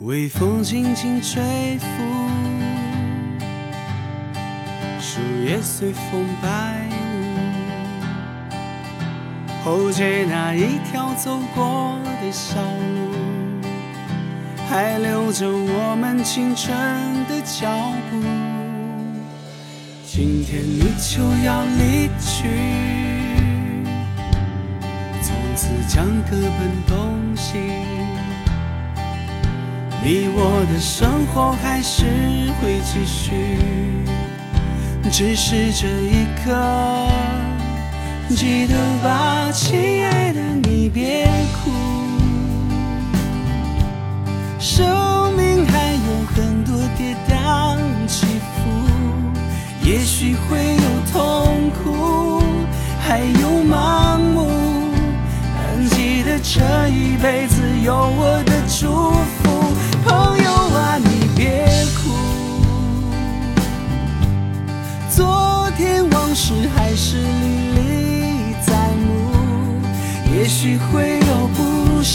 微风轻轻吹拂，树叶随风摆舞。后街那一条走过的小路，还留着我们青春的脚步。今天你就要离去，从此将各奔东西。你我的生活还是会继续，只是这一刻，记得吧，亲爱的，你别哭。生命还有很多跌宕起伏，也许会有痛苦，还有盲目，但记得这一辈子有我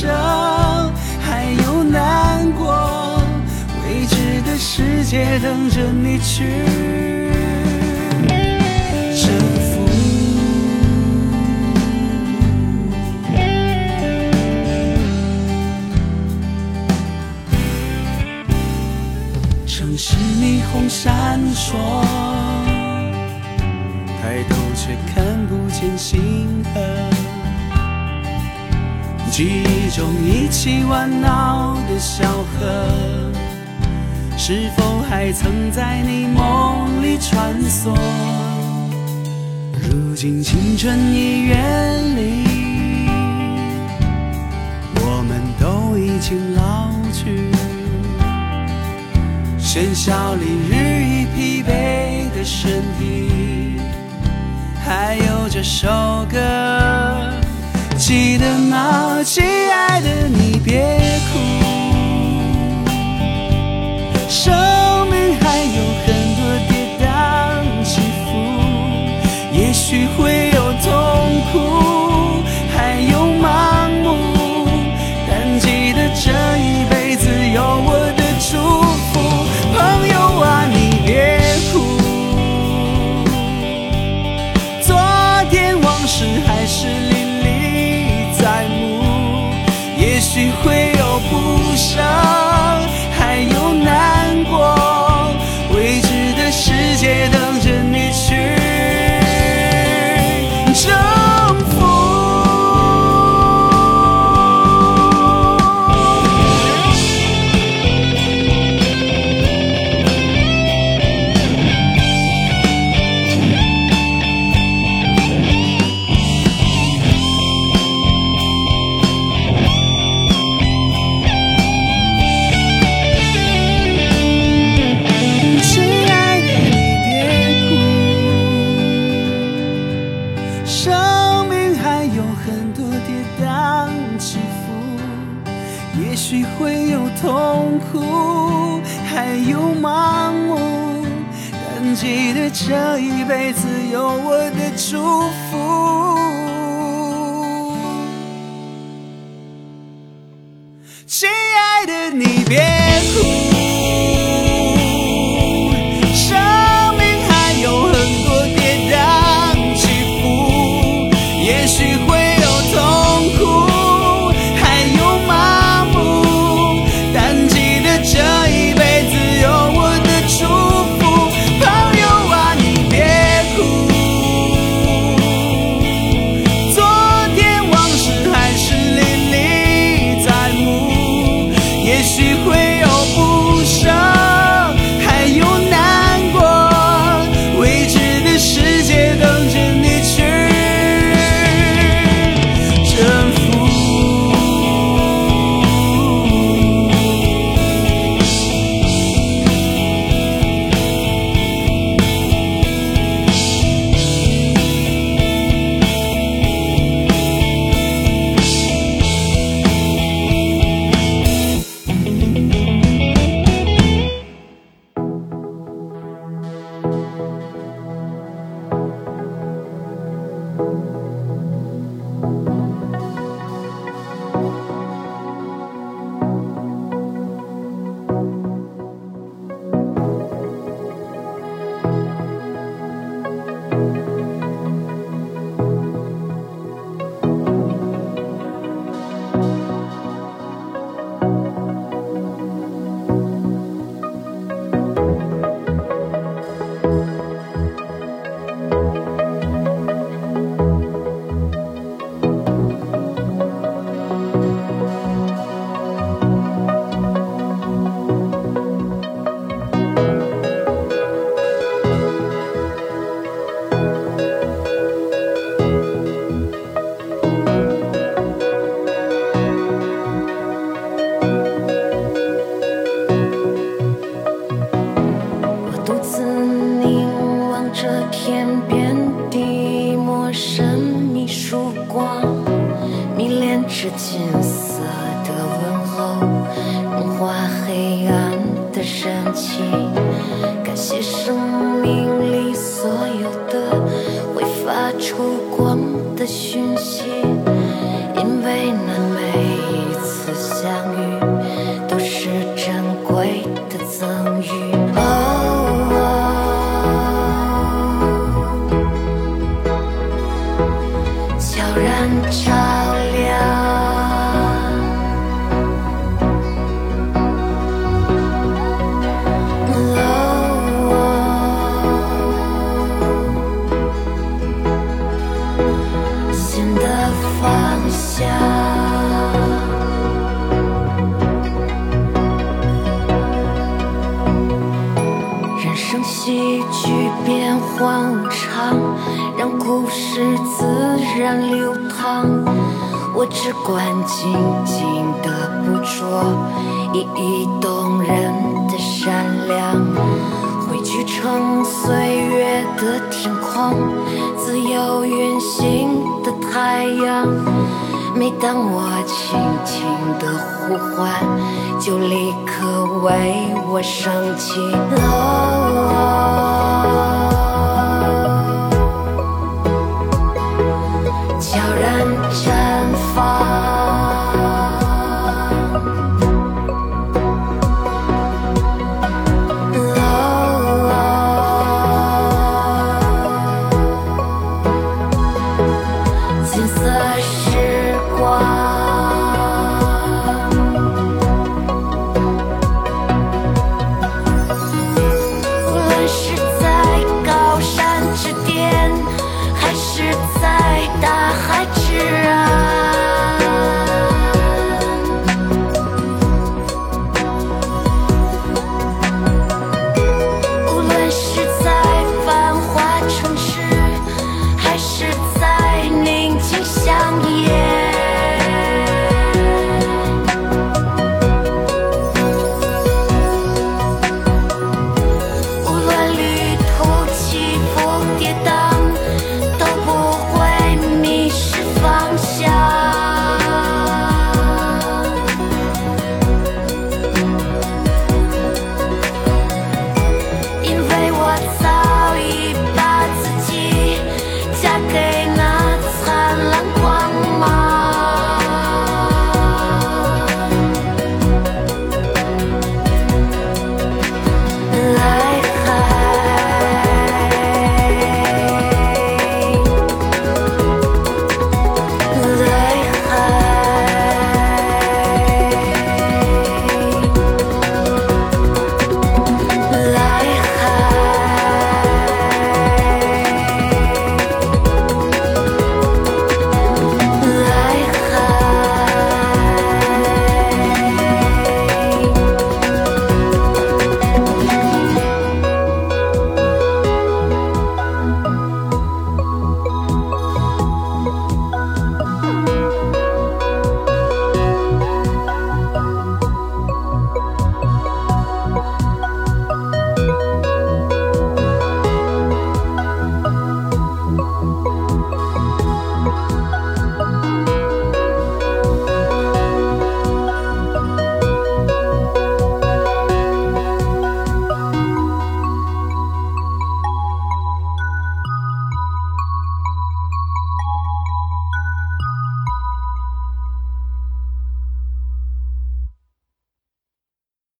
不舍，还有难过，未知的世界等着你去征服。城市霓虹闪烁，抬头却看不见星河。记忆中一起玩闹的小河，是否还曾在你梦里穿梭？如今青春已远离，我们都已经老去。喧嚣里日益疲惫的身体，还有这首歌，记得吗，亲爱的，你别记得这一辈子有我的祝福。是金色的问候，融化黑暗的神奇。感谢生命里所有的会发出光的讯息，人生戏剧变幻无常，让故事自然流淌。我只管静静地捕捉一一动人的闪亮，汇聚成岁月的天空，自由运行的太阳。每当我轻轻的呼唤，就立刻为我升起。